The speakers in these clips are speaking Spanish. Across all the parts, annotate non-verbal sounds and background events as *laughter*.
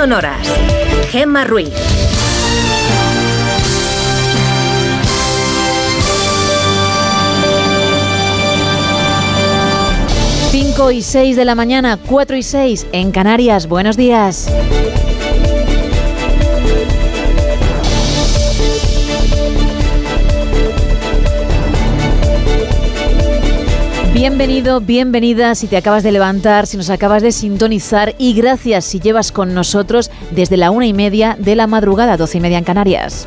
sonoras. Gemma Ruiz. 5 y 6 de la mañana, 4 y 6 en Canarias. Buenos días. Bienvenido, bienvenida si te acabas de levantar, si nos acabas de sintonizar y gracias si llevas con nosotros desde la una y media de la madrugada, 12 y media en Canarias.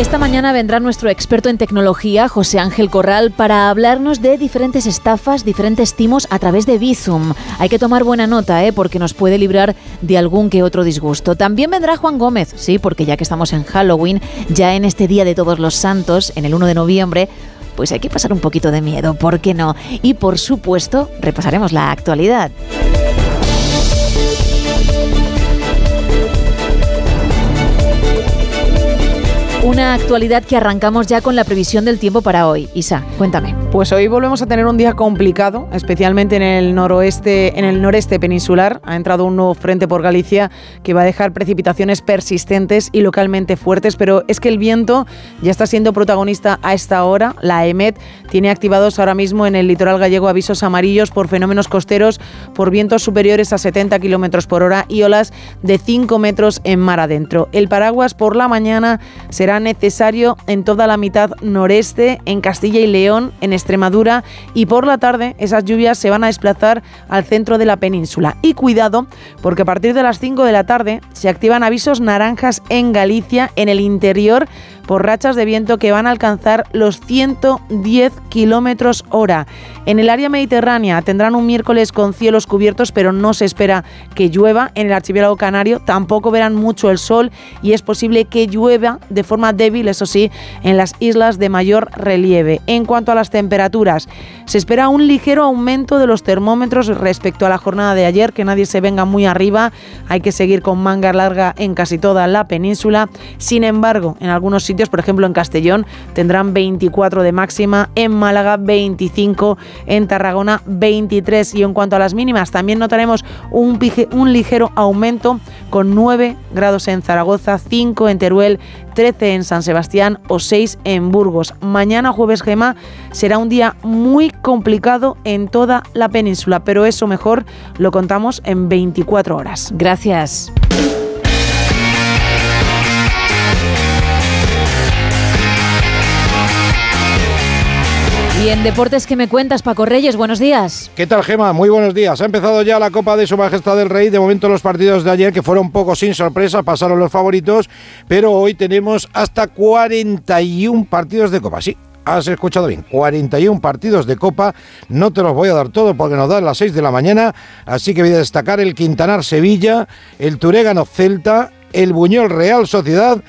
Esta mañana vendrá nuestro experto en tecnología, José Ángel Corral, para hablarnos de diferentes estafas, diferentes timos a través de Bizum. Hay que tomar buena nota, ¿eh? porque nos puede librar de algún que otro disgusto. También vendrá Juan Gómez, sí, porque ya que estamos en Halloween, ya en este Día de Todos los Santos, en el 1 de noviembre, pues hay que pasar un poquito de miedo, ¿por qué no? Y por supuesto, repasaremos la actualidad. Una actualidad que arrancamos ya con la previsión del tiempo para hoy. Isa, cuéntame. Pues hoy volvemos a tener un día complicado, especialmente en el noroeste, en el noreste peninsular. Ha entrado un nuevo frente por Galicia que va a dejar precipitaciones persistentes y localmente fuertes, pero es que el viento ya está siendo protagonista a esta hora. La EMET tiene activados ahora mismo en el litoral gallego avisos amarillos por fenómenos costeros por vientos superiores a 70 kilómetros por hora y olas de 5 metros en mar adentro. El paraguas por la mañana será necesario en toda la mitad noreste, en Castilla y León, en Extremadura y por la tarde esas lluvias se van a desplazar al centro de la península. Y cuidado, porque a partir de las 5 de la tarde se activan avisos naranjas en Galicia, en el interior, por rachas de viento que van a alcanzar los 110 kilómetros hora. En el área mediterránea tendrán un miércoles con cielos cubiertos, pero no se espera que llueva. En el archipiélago canario tampoco verán mucho el sol y es posible que llueva de forma débil, eso sí, en las islas de mayor relieve. En cuanto a las temperaturas, se espera un ligero aumento de los termómetros respecto a la jornada de ayer, que nadie se venga muy arriba. Hay que seguir con manga larga en casi toda la península. Sin embargo, en algunos sitios, por ejemplo en Castellón, tendrán 24 de máxima, en Málaga 25, en Tarragona 23 y en cuanto a las mínimas también notaremos un, un ligero aumento con 9 grados en Zaragoza, 5 en Teruel, 13 en San Sebastián o 6 en Burgos. Mañana jueves Gema será un día muy complicado en toda la península, pero eso mejor lo contamos en 24 horas. Gracias. Y en deportes que me cuentas, Paco Reyes, buenos días. ¿Qué tal, Gema? Muy buenos días. Ha empezado ya la Copa de Su Majestad del Rey. De momento los partidos de ayer, que fueron poco sin sorpresa, pasaron los favoritos, pero hoy tenemos hasta 41 partidos de Copa. Sí, has escuchado bien, 41 partidos de Copa. No te los voy a dar todo porque nos dan las 6 de la mañana, así que voy a destacar el Quintanar Sevilla, el Turégano Celta, el Buñol Real Sociedad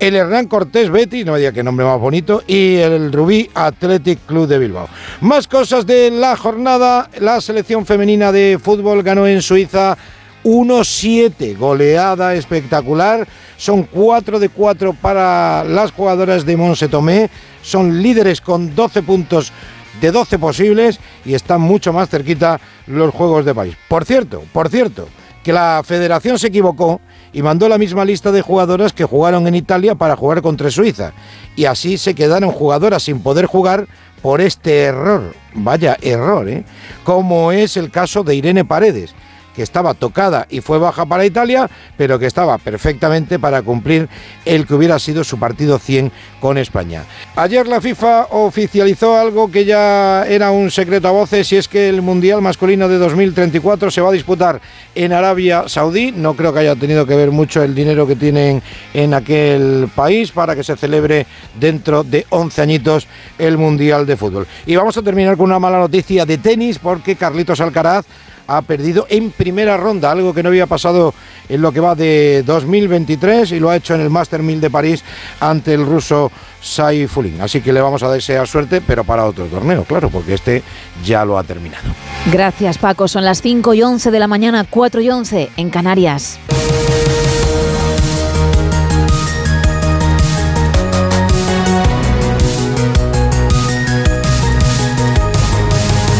el Hernán Cortés Betty, no me diga qué nombre más bonito, y el Rubí Athletic Club de Bilbao. Más cosas de la jornada, la selección femenina de fútbol ganó en Suiza 1-7, goleada espectacular. Son 4 de 4 para las jugadoras de Monse Tomé. Son líderes con 12 puntos de 12 posibles y están mucho más cerquita los Juegos de País. Por cierto, por cierto, que la federación se equivocó y mandó la misma lista de jugadoras que jugaron en Italia para jugar contra Suiza. Y así se quedaron jugadoras sin poder jugar por este error. Vaya error, ¿eh? Como es el caso de Irene Paredes que estaba tocada y fue baja para Italia, pero que estaba perfectamente para cumplir el que hubiera sido su partido 100 con España. Ayer la FIFA oficializó algo que ya era un secreto a voces y es que el Mundial masculino de 2034 se va a disputar en Arabia Saudí. No creo que haya tenido que ver mucho el dinero que tienen en aquel país para que se celebre dentro de 11 añitos el Mundial de Fútbol. Y vamos a terminar con una mala noticia de tenis porque Carlitos Alcaraz ha perdido en primera ronda, algo que no había pasado en lo que va de 2023 y lo ha hecho en el Master 1000 de París ante el ruso Saifulin. Así que le vamos a desear suerte, pero para otro torneo, claro, porque este ya lo ha terminado. Gracias, Paco. Son las 5 y 11 de la mañana, 4 y 11 en Canarias.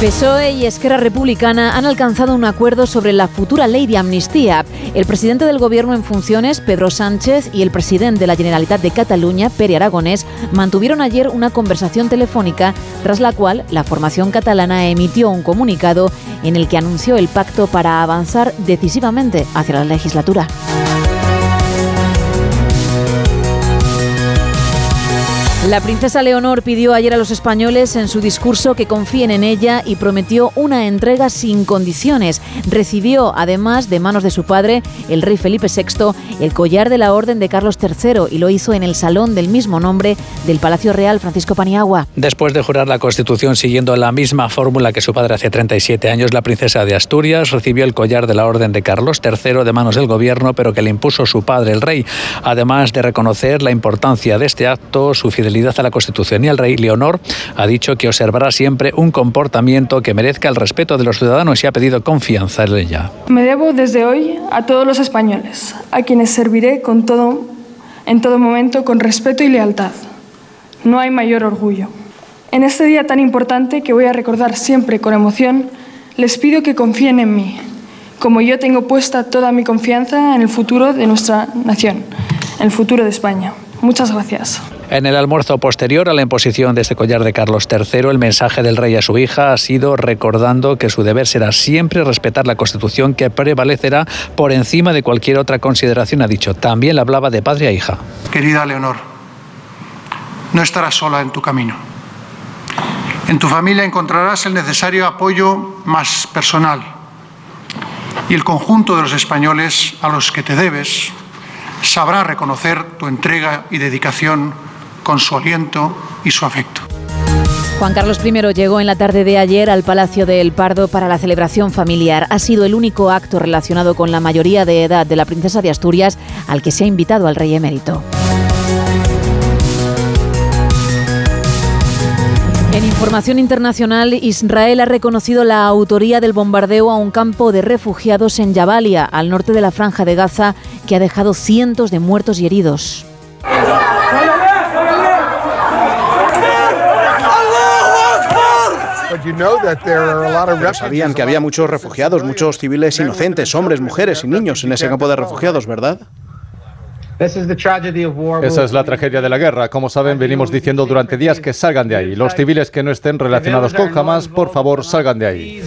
PSOE y Esquerra Republicana han alcanzado un acuerdo sobre la futura ley de amnistía. El presidente del gobierno en funciones, Pedro Sánchez, y el presidente de la Generalitat de Cataluña, Pere Aragonés, mantuvieron ayer una conversación telefónica tras la cual la formación catalana emitió un comunicado en el que anunció el pacto para avanzar decisivamente hacia la legislatura. La princesa Leonor pidió ayer a los españoles en su discurso que confíen en ella y prometió una entrega sin condiciones. Recibió, además, de manos de su padre, el rey Felipe VI, el collar de la Orden de Carlos III y lo hizo en el salón del mismo nombre del Palacio Real Francisco Paniagua. Después de jurar la Constitución siguiendo la misma fórmula que su padre hace 37 años, la princesa de Asturias recibió el collar de la Orden de Carlos III de manos del gobierno, pero que le impuso su padre, el rey. Además de reconocer la importancia de este acto, su fidelidad a la Constitución y al rey, Leonor ha dicho que observará siempre un comportamiento que merezca el respeto de los ciudadanos y ha pedido confianza en ella. Me debo desde hoy a todos los españoles, a quienes serviré con todo, en todo momento con respeto y lealtad. No hay mayor orgullo. En este día tan importante que voy a recordar siempre con emoción, les pido que confíen en mí, como yo tengo puesta toda mi confianza en el futuro de nuestra nación, en el futuro de España. Muchas gracias. En el almuerzo posterior a la imposición de este collar de Carlos III, el mensaje del rey a su hija ha sido recordando que su deber será siempre respetar la Constitución que prevalecerá por encima de cualquier otra consideración, ha dicho. También hablaba de padre a hija. Querida Leonor, no estarás sola en tu camino. En tu familia encontrarás el necesario apoyo más personal y el conjunto de los españoles a los que te debes sabrá reconocer tu entrega y dedicación con su aliento y su afecto. Juan Carlos I llegó en la tarde de ayer al Palacio de El Pardo para la celebración familiar. Ha sido el único acto relacionado con la mayoría de edad de la princesa de Asturias al que se ha invitado al rey emérito. En información internacional, Israel ha reconocido la autoría del bombardeo a un campo de refugiados en Jabalia, al norte de la franja de Gaza, que ha dejado cientos de muertos y heridos. Sabían que había muchos refugiados, muchos civiles inocentes, hombres, mujeres y niños en ese campo de refugiados, ¿verdad? Esa es la tragedia de la guerra. Como saben, venimos diciendo durante días que salgan de ahí. Los civiles que no estén relacionados con Hamas, por favor, salgan de ahí.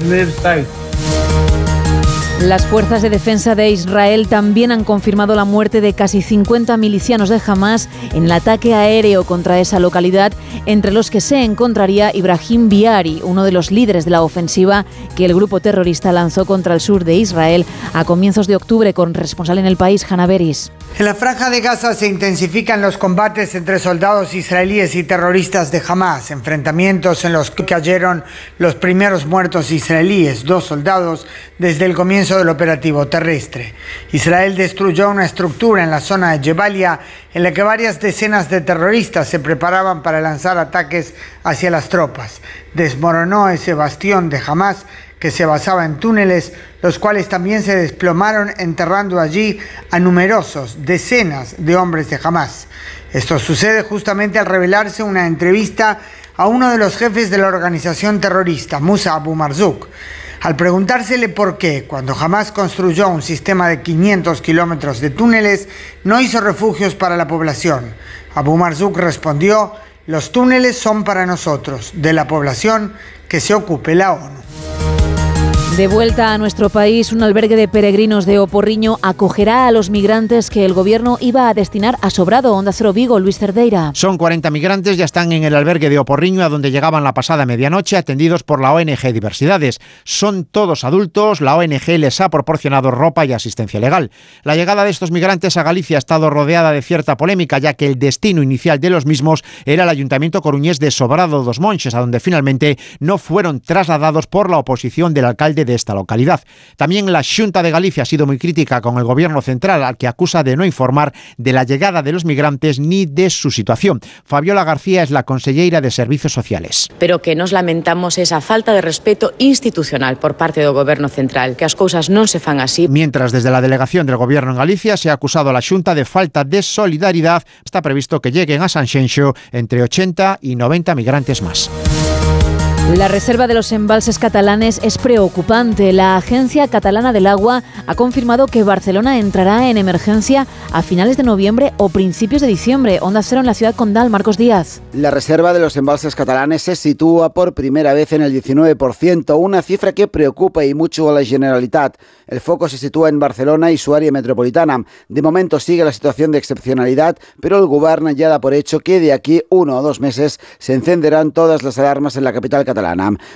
Las fuerzas de defensa de Israel también han confirmado la muerte de casi 50 milicianos de Hamas en el ataque aéreo contra esa localidad, entre los que se encontraría Ibrahim Biari, uno de los líderes de la ofensiva que el grupo terrorista lanzó contra el sur de Israel a comienzos de octubre con responsable en el país, Hanna Beris. En la franja de Gaza se intensifican los combates entre soldados israelíes y terroristas de Hamas, enfrentamientos en los que cayeron los primeros muertos israelíes, dos soldados, desde el comienzo del operativo terrestre. Israel destruyó una estructura en la zona de Jebalia en la que varias decenas de terroristas se preparaban para lanzar ataques hacia las tropas. Desmoronó ese bastión de Hamas que se basaba en túneles, los cuales también se desplomaron enterrando allí a numerosos, decenas de hombres de Hamas. Esto sucede justamente al revelarse una entrevista a uno de los jefes de la organización terrorista, Musa Abu Marzouk. Al preguntársele por qué, cuando Hamas construyó un sistema de 500 kilómetros de túneles, no hizo refugios para la población, Abu Marzouk respondió, los túneles son para nosotros, de la población, que se ocupe la ONU. De vuelta a nuestro país, un albergue de peregrinos de Oporriño acogerá a los migrantes que el gobierno iba a destinar a Sobrado, Onda Cero Vigo, Luis Cerdeira. Son 40 migrantes, ya están en el albergue de Oporriño, a donde llegaban la pasada medianoche, atendidos por la ONG Diversidades. Son todos adultos, la ONG les ha proporcionado ropa y asistencia legal. La llegada de estos migrantes a Galicia ha estado rodeada de cierta polémica, ya que el destino inicial de los mismos era el Ayuntamiento coruñés de Sobrado dos Monches, a donde finalmente no fueron trasladados por la oposición del alcalde de esta localidad. También la Junta de Galicia ha sido muy crítica con el gobierno central, al que acusa de no informar de la llegada de los migrantes ni de su situación. Fabiola García es la consellera de Servicios Sociales. Pero que nos lamentamos esa falta de respeto institucional por parte del gobierno central, que las cosas no se fan así. Mientras desde la delegación del gobierno en Galicia se ha acusado a la Junta de falta de solidaridad, está previsto que lleguen a Sanxenxo entre 80 y 90 migrantes más. La reserva de los embalses catalanes es preocupante. La Agencia Catalana del Agua ha confirmado que Barcelona entrará en emergencia a finales de noviembre o principios de diciembre. Onda Cero en la ciudad condal, Marcos Díaz. La reserva de los embalses catalanes se sitúa por primera vez en el 19%, una cifra que preocupa y mucho a la Generalitat. El foco se sitúa en Barcelona y su área metropolitana. De momento sigue la situación de excepcionalidad, pero el gobierno ya da por hecho que de aquí uno o dos meses se encenderán todas las alarmas en la capital catalana.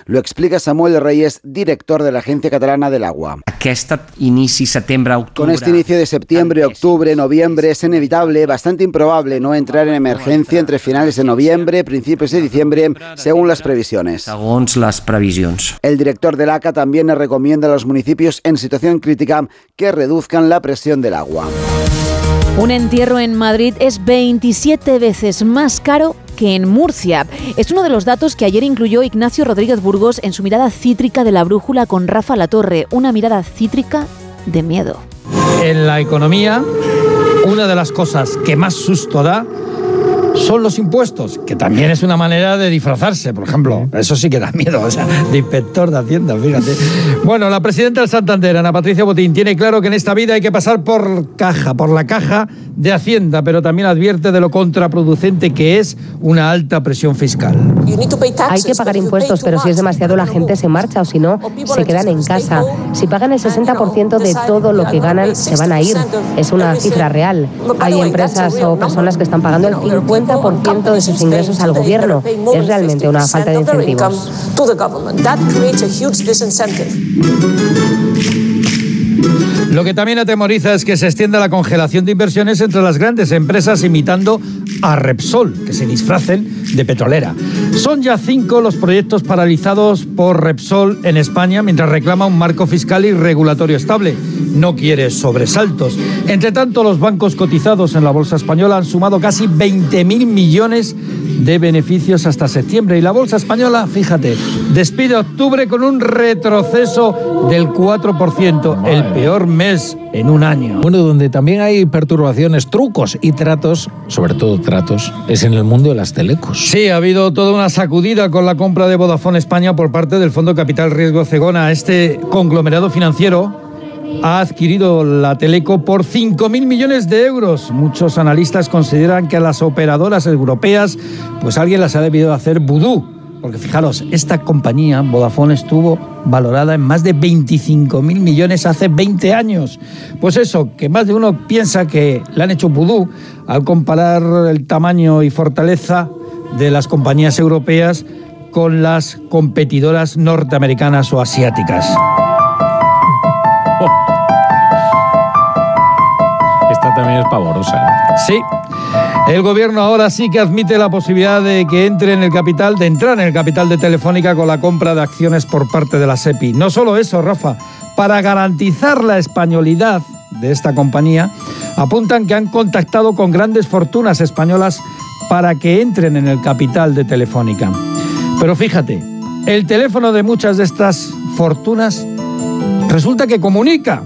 Lo explica Samuel Reyes, director de la Agencia Catalana del Agua. Con este inicio de septiembre, octubre, noviembre es inevitable, bastante improbable no entrar en emergencia entre finales de noviembre, principios de diciembre, según las previsiones. El director del ACA también recomienda a los municipios en situación crítica que reduzcan la presión del agua. Un entierro en Madrid es 27 veces más caro que en Murcia. Es uno de los datos que ayer incluyó Ignacio Rodríguez Burgos en su mirada cítrica de la brújula con Rafa Latorre, una mirada cítrica de miedo. En la economía, una de las cosas que más susto da son los impuestos, que también es una manera de disfrazarse, por ejemplo. Eso sí que da miedo, o sea, de inspector de Hacienda, fíjate. Bueno, la presidenta del Santander, Ana Patricia Botín, tiene claro que en esta vida hay que pasar por caja, por la caja de Hacienda, pero también advierte de lo contraproducente que es una alta presión fiscal. Hay que pagar impuestos, pero si es demasiado la gente se marcha o si no, se quedan en casa. Si pagan el 60% de todo lo que ganan, se van a ir. Es una cifra real. Hay empresas o personas que están pagando el 50% de sus ingresos al gobierno. Es realmente una falta de incentivos. Lo que también atemoriza es que se extienda la congelación de inversiones entre las grandes empresas imitando a Repsol, que se disfracen de petrolera. Son ya cinco los proyectos paralizados por Repsol en España mientras reclama un marco fiscal y regulatorio estable. No quiere sobresaltos. Entre tanto, los bancos cotizados en la bolsa española han sumado casi 20.000 millones de beneficios hasta septiembre. Y la bolsa española, fíjate, despide octubre con un retroceso del 4%, el peor mes en un año. Bueno, donde también hay perturbaciones, trucos y tratos, sobre todo tratos, es en el mundo de las telecos. Sí, ha habido toda una sacudida con la compra de Vodafone España por parte del Fondo Capital Riesgo Cegona. Este conglomerado financiero ha adquirido la Teleco por 5.000 millones de euros. Muchos analistas consideran que a las operadoras europeas, pues alguien las ha debido hacer vudú. Porque fijaros, esta compañía, Vodafone, estuvo valorada en más de 25.000 millones hace 20 años. Pues eso, que más de uno piensa que le han hecho vudú al comparar el tamaño y fortaleza de las compañías europeas con las competidoras norteamericanas o asiáticas. *laughs* Esta también es pavorosa. ¿eh? Sí. El gobierno ahora sí que admite la posibilidad de que entre en el capital, de entrar en el capital de Telefónica con la compra de acciones por parte de la SEPI. No solo eso, Rafa, para garantizar la españolidad de esta compañía, apuntan que han contactado con grandes fortunas españolas para que entren en el capital de Telefónica. Pero fíjate, el teléfono de muchas de estas fortunas resulta que comunica.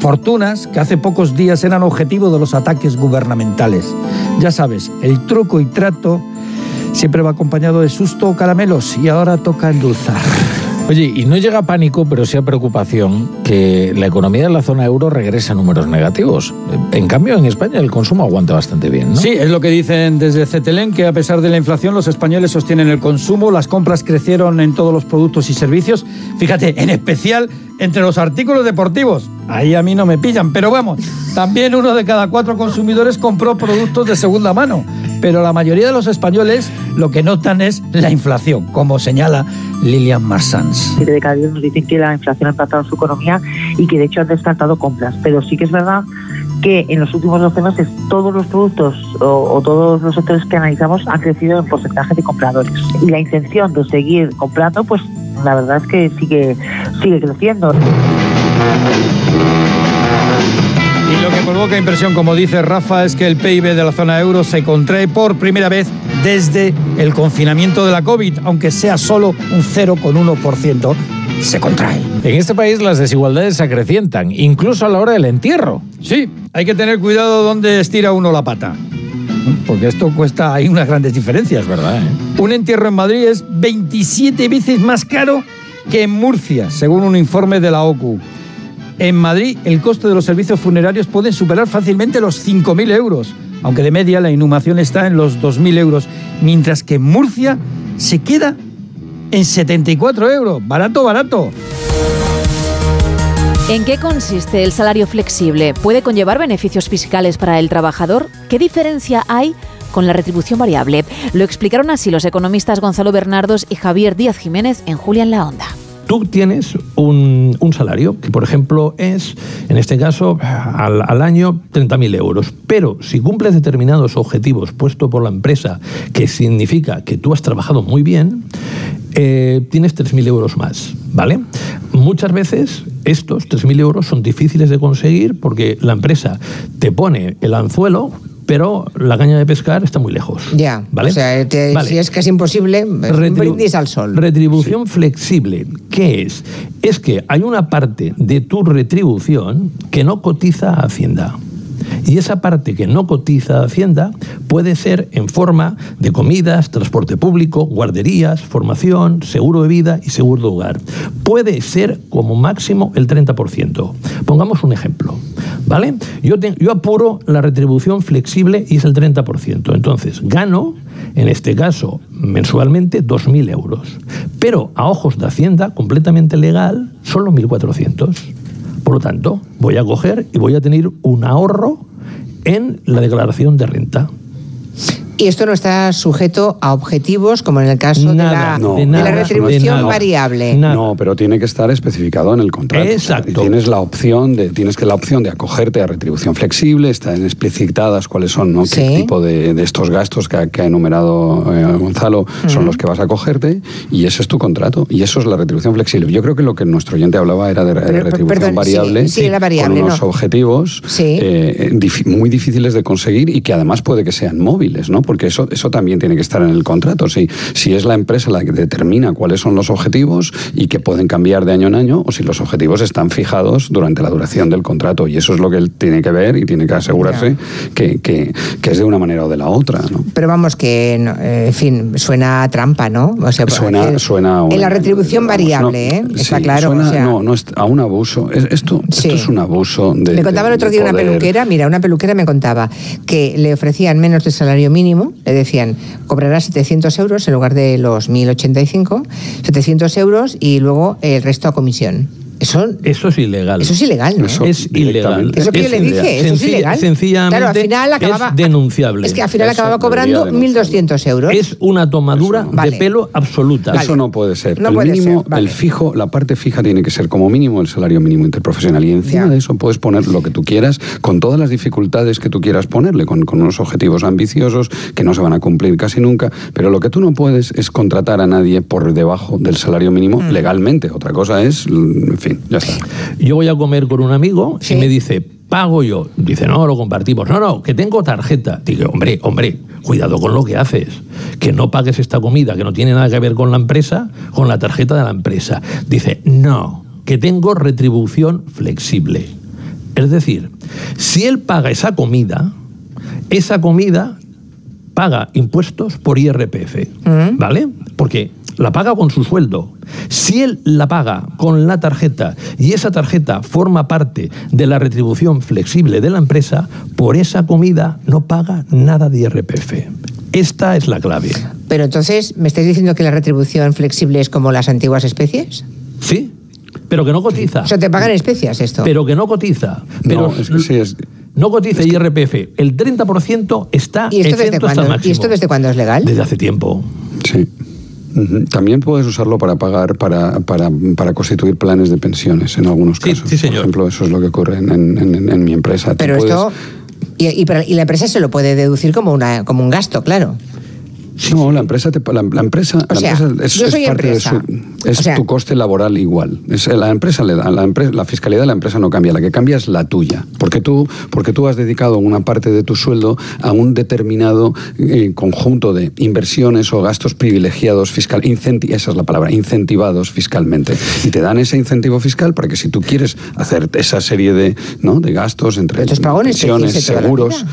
Fortunas que hace pocos días eran objetivo de los ataques gubernamentales. Ya sabes, el truco y trato siempre va acompañado de susto o caramelos y ahora toca endulzar. Oye, y no llega pánico, pero sí a preocupación que la economía de la zona euro regrese a números negativos. En cambio, en España el consumo aguanta bastante bien, ¿no? Sí, es lo que dicen desde Cetelén, que a pesar de la inflación, los españoles sostienen el consumo, las compras crecieron en todos los productos y servicios. Fíjate, en especial entre los artículos deportivos. Ahí a mí no me pillan, pero vamos, también uno de cada cuatro consumidores compró productos de segunda mano. Pero la mayoría de los españoles lo que notan es la inflación, como señala Lilian Marsans. De cada diez nos dicen que la inflación ha impactado en su economía y que de hecho han descartado compras. Pero sí que es verdad que en los últimos 12 meses todos los productos o, o, todos los sectores que analizamos han crecido en porcentaje de compradores. Y la intención de seguir comprando, pues la verdad es que sigue, sigue creciendo. Y lo que provoca impresión, como dice Rafa, es que el PIB de la zona euro se contrae por primera vez desde el confinamiento de la COVID, aunque sea solo un 0,1%, se contrae. En este país las desigualdades se acrecientan, incluso a la hora del entierro. Sí, hay que tener cuidado donde estira uno la pata. Porque esto cuesta, hay unas grandes diferencias, ¿verdad? eh? Un entierro en Madrid es 27 veces más caro que en Murcia, según un informe de la OCU. En Madrid, el coste de los servicios funerarios puede superar fácilmente los 5.000 euros, aunque de media la inhumación está en los 2.000 euros, mientras que en Murcia se queda en 74 euros. Barato, barato. ¿En qué consiste el salario flexible? ¿Puede conllevar beneficios fiscales para el trabajador? ¿Qué diferencia hay con la retribución variable? Lo explicaron así los economistas Gonzalo Bernardos y Javier Díaz Jiménez en Julia en la Onda. Tú tienes un, un salario que, por ejemplo, es, en este caso, al, al año 30.000 euros. Pero si cumples determinados objetivos puestos por la empresa, que significa que tú has trabajado muy bien, eh, tienes 3.000 euros más, ¿vale? Muchas veces estos 3.000 euros son difíciles de conseguir porque la empresa te pone el anzuelo, pero la caña de pescar está muy lejos. Ya, ¿Vale? o sea, te- Vale. si es imposible, es un Retribu- brindis al sol. Retribución flexible, ¿qué es? Es que hay una parte de tu retribución que no cotiza a Hacienda. Y esa parte que no cotiza a Hacienda puede ser en forma de comidas, transporte público, guarderías, formación, seguro de vida y seguro de hogar. Puede ser como máximo el 30%. Pongamos un ejemplo. ¿Vale? Yo, apuro la retribución flexible y es el 30%. Entonces, gano, en este caso, mensualmente 2.000 euros. Pero a ojos de Hacienda, completamente legal, solo 1.400. Por lo tanto, voy a coger y voy a tener un ahorro en la declaración de renta. Y esto no está sujeto a objetivos, como en el caso de la, No, de no, la no retribución variable. No, pero tiene que estar especificado en el contrato. Exacto. tienes la opción de, tienes que la opción de acogerte a retribución flexible, están explicitadas cuáles son, ¿no? qué tipo de, de estos gastos que ha, que ha enumerado eh, Gonzalo son los que vas a acogerte y ese es tu contrato y eso es la retribución flexible. Yo creo que lo que nuestro oyente hablaba era de Pero, retribución perdón, sí, variable, sí, con unos no. objetivos eh, dif- muy difíciles de conseguir y que además puede que sean móviles, ¿no? Porque eso, eso también tiene que estar en el contrato. Si, si es la empresa la que determina cuáles son los objetivos y que pueden cambiar de año en año, o si los objetivos están fijados durante la duración del contrato. Y eso es lo que él tiene que ver y tiene que asegurarse que, que- que es de una manera o de la otra, ¿no? Pero vamos, que, eh, en fin, suena a trampa, ¿no? O sea, Suena, suena a un- En la retribución variable, ¿eh? Está Sí, claro. suena- o sea, no, no es a un abuso. Es- esto, esto es un abuso de. me contaba el de- otro de día una peluquera, mira, una peluquera me contaba que le ofrecían menos del salario mínimo, le decían, cobrarás 700 euros en lugar de los 1085, 700 euros y luego el resto a comisión. Eso, Eso es ilegal. Eso es ilegal, ¿no? Eso es ilegal. Es lo que yo le dije, eso es Sencilla- ilegal. Sencillamente Claro, al final acababa- es denunciable. es que al final acababa cobrando 1.200 euros. Es una tomadura de pelo absoluta. Eso no puede ser. No el puede mínimo, ser, vale. el fijo, la parte fija tiene que ser como mínimo el salario mínimo interprofesional. Y encima de eso puedes poner lo que tú quieras, con todas las dificultades que tú quieras ponerle, con, con unos objetivos ambiciosos que no se van a cumplir casi nunca. Pero lo que tú no puedes es contratar a nadie por debajo del salario mínimo Mm. legalmente. Otra cosa es, mm, en fin, ya está. Yo voy a comer con un amigo y me dice, pago yo. Dice, no, lo compartimos. No, no, que tengo tarjeta. Digo, hombre, hombre, cuidado con lo que haces. Que no pagues esta comida que no tiene nada que ver con la empresa, con la tarjeta de la empresa. Dice, no, que tengo retribución flexible. Es decir, si él paga esa comida, esa comida paga impuestos por IRPF, ¿vale? Porque la paga con su sueldo. Si él la paga con la tarjeta y esa tarjeta forma parte de la retribución flexible de la empresa, por esa comida no paga nada de IRPF. Esta es la clave. Pero entonces, ¿me estáis diciendo que la retribución flexible es como las antiguas especies? Sí, pero que no cotiza. O sea, te pagan especias esto. Pero que no cotiza. Pero No, es que sí, es- no cotiza IRPF. El 30% está ¿Y esto, desde cuándo, ¿Y esto desde cuándo es legal? Desde hace tiempo. Sí. También puedes usarlo para pagar, para, para, para constituir planes de pensiones en algunos casos. Por ejemplo, eso es lo que ocurre en, en- en- en mi empresa. Tú Pero puedes- esto... Y, y para- y la empresa se lo puede deducir como, una, como un gasto, claro. No, la empresa, te, la, la empresa, O la sea, empresa es, yo es soy parte empresa. de su, es O sea- tu coste laboral igual. Es, la empresa le da, la, empresa, la fiscalidad de la empresa no cambia, la que cambia es la tuya, porque tú, porque tú has dedicado una parte de tu sueldo a un determinado eh, conjunto de inversiones o gastos privilegiados fiscal, incenti- esa es la palabra, incentivados fiscalmente, y te dan ese incentivo fiscal para que si tú quieres hacer esa serie de, ¿no? de gastos entre pensiones, seguros,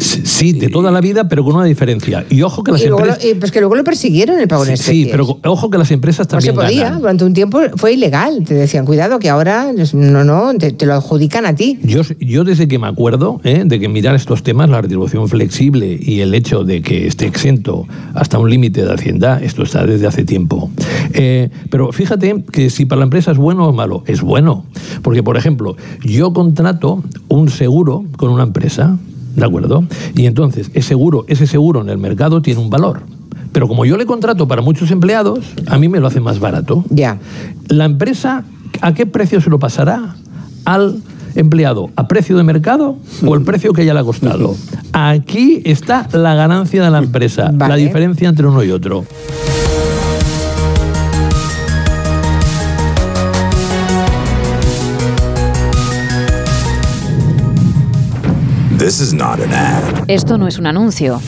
Sí, de toda la vida, pero con una diferencia. Y ojo que las Y luego, empresas... pues que luego lo persiguieron el pago en Sí, especies. sí, pero ojo que las empresas No se también podía, ganan. durante un tiempo fue ilegal. Te decían, cuidado, que ahora pues, no, no, te, te lo adjudican a ti. Yo, yo desde que me acuerdo ¿eh? de que mirar estos temas, la retribución flexible y el hecho de que esté exento hasta un límite de Hacienda, esto está desde hace tiempo. Eh, pero fíjate que si para la empresa es bueno o malo, es bueno. Porque, por ejemplo, yo contrato un seguro con una empresa, ¿de acuerdo? Y entonces ese seguro, ese seguro en el mercado tiene un valor. Pero como yo le contrato para muchos empleados, a mí me lo hace más barato. Ya. La empresa, ¿a qué precio se lo pasará al empleado? ¿A precio de mercado o el precio que ya le ha costado? Aquí está la ganancia de la empresa, la diferencia entre uno y otro. This is not an ad. Esto no es un anuncio,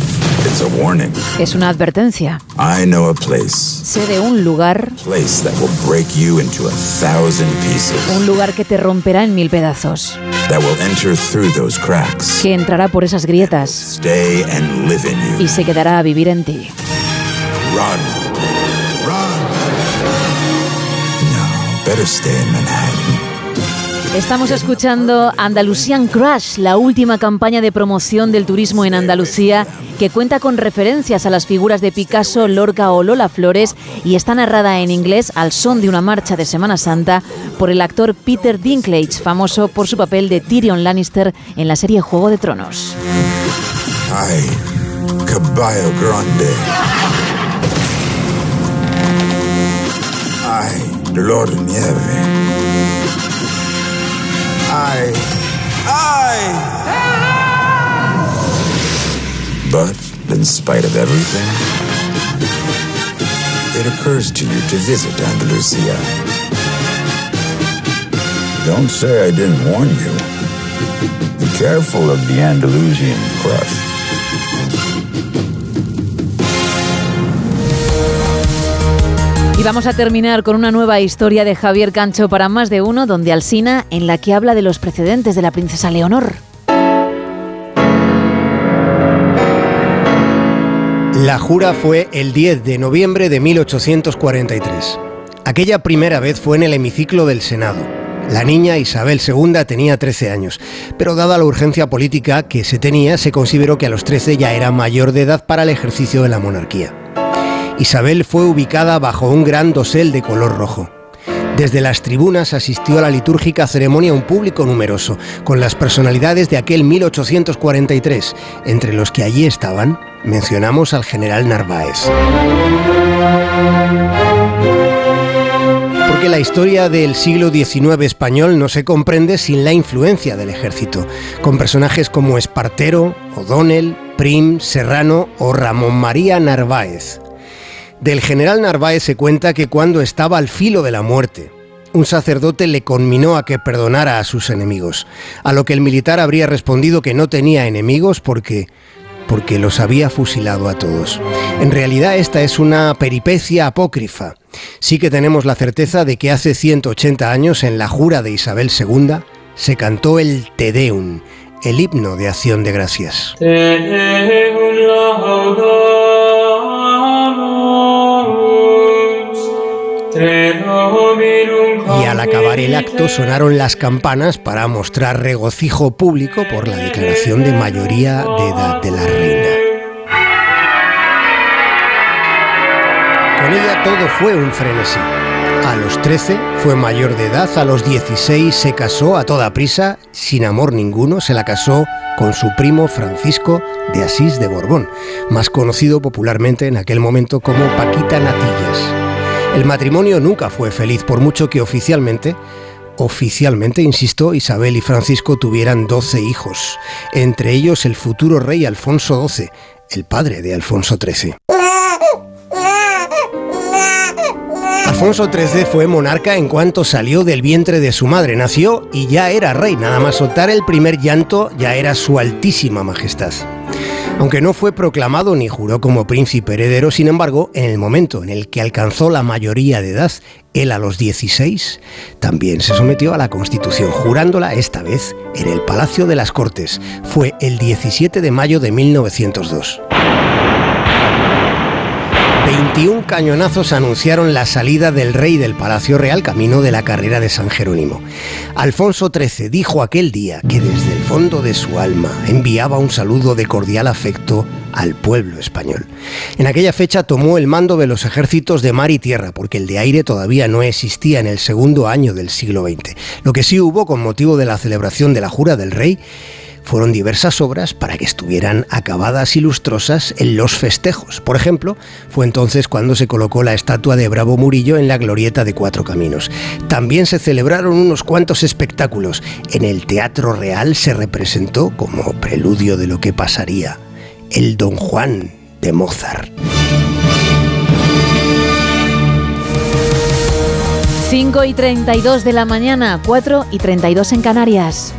It's a warning. es una advertencia. I know a place. Sé de un lugar, Place that will break you into a thousand pieces. un lugar que te romperá en mil pedazos, That will enter through those cracks. que entrará por esas grietas Stay and live in you. y se quedará a vivir en ti. Run. Run. No, better stay in Manhattan. Estamos escuchando Andalusian Crush, la última campaña de promoción del turismo en Andalucía, que cuenta con referencias a las figuras de Picasso, Lorca o Lola Flores y está narrada en inglés al son de una marcha de Semana Santa por el actor Peter Dinklage, famoso por su papel de Tyrion Lannister en la serie Juego de Tronos. Ay, caballo grande. Ay, dolor nieve. Ay, ay. But in spite of everything, it occurs to you to visit Andalusia. Don't say I didn't warn you. Be careful of the Andalusian crush. Y vamos a terminar con una nueva historia de Javier Cancho para más de uno, donde Alsina, en la que habla de los precedentes de la princesa Leonor. La jura fue el 10 de noviembre de 1843. Aquella primera vez fue en el hemiciclo del Senado. La niña Isabel II tenía 13 años, pero dada la urgencia política que se tenía, se consideró que a los 13 ya era mayor de edad para el ejercicio de la monarquía. Isabel fue ubicada bajo un gran dosel de color rojo. Desde las tribunas asistió a la litúrgica ceremonia un público numeroso, con las personalidades de aquel 1843, entre los que allí estaban, mencionamos al general Narváez. Porque la historia del siglo XIX español no se comprende sin la influencia del ejército, con personajes como Espartero, O'Donnell, Prim, Serrano o Ramón María Narváez. Del general Narváez se cuenta que cuando estaba al filo de la muerte, un sacerdote le conminó a que perdonara a sus enemigos, a lo que el militar habría respondido que no tenía enemigos porque porque los había fusilado a todos. En realidad esta es una peripecia apócrifa. Sí que tenemos la certeza de que hace 180 años en la jura de Isabel II se cantó el Te Deum, el himno de acción de gracias. Y al acabar el acto sonaron las campanas para mostrar regocijo público por la declaración de mayoría de edad de la reina. Con ella todo fue un frenesí. A los 13 fue mayor de edad, a los 16 se casó a toda prisa, sin amor ninguno, se la casó con su primo Francisco de Asís de Borbón, más conocido popularmente en aquel momento como Paquita Natillas. El matrimonio nunca fue feliz, por mucho que oficialmente, oficialmente, insisto, Isabel y Francisco tuvieran 12 hijos, entre ellos el futuro rey Alfonso XII, el padre de Alfonso XIII. Alfonso XIII fue monarca en cuanto salió del vientre de su madre. Nació y ya era rey. Nada más soltar el primer llanto ya era su altísima majestad. Aunque no fue proclamado ni juró como príncipe heredero, sin embargo, en el momento en el que alcanzó la mayoría de edad, él a los 16, también se sometió a la Constitución, jurándola esta vez en el Palacio de las Cortes. Fue el 17 de mayo de 1902. 21 cañonazos anunciaron la salida del rey del Palacio Real camino de la carrera de San Jerónimo. Alfonso XIII dijo aquel día que desde el fondo de su alma enviaba un saludo de cordial afecto al pueblo español. En aquella fecha tomó el mando de los ejércitos de mar y tierra, porque el de aire todavía no existía en el segundo año del siglo XX. Lo que sí hubo con motivo de la celebración de la jura del rey fueron diversas obras para que estuvieran acabadas y lustrosas en los festejos. Por ejemplo, fue entonces cuando se colocó la estatua de Bravo Murillo en la glorieta de Cuatro Caminos. También se celebraron unos cuantos espectáculos. En el Teatro Real se representó, como preludio de lo que pasaría, el Don Juan de Mozart. 5 y 32 de la mañana, 4 y 32 en Canarias.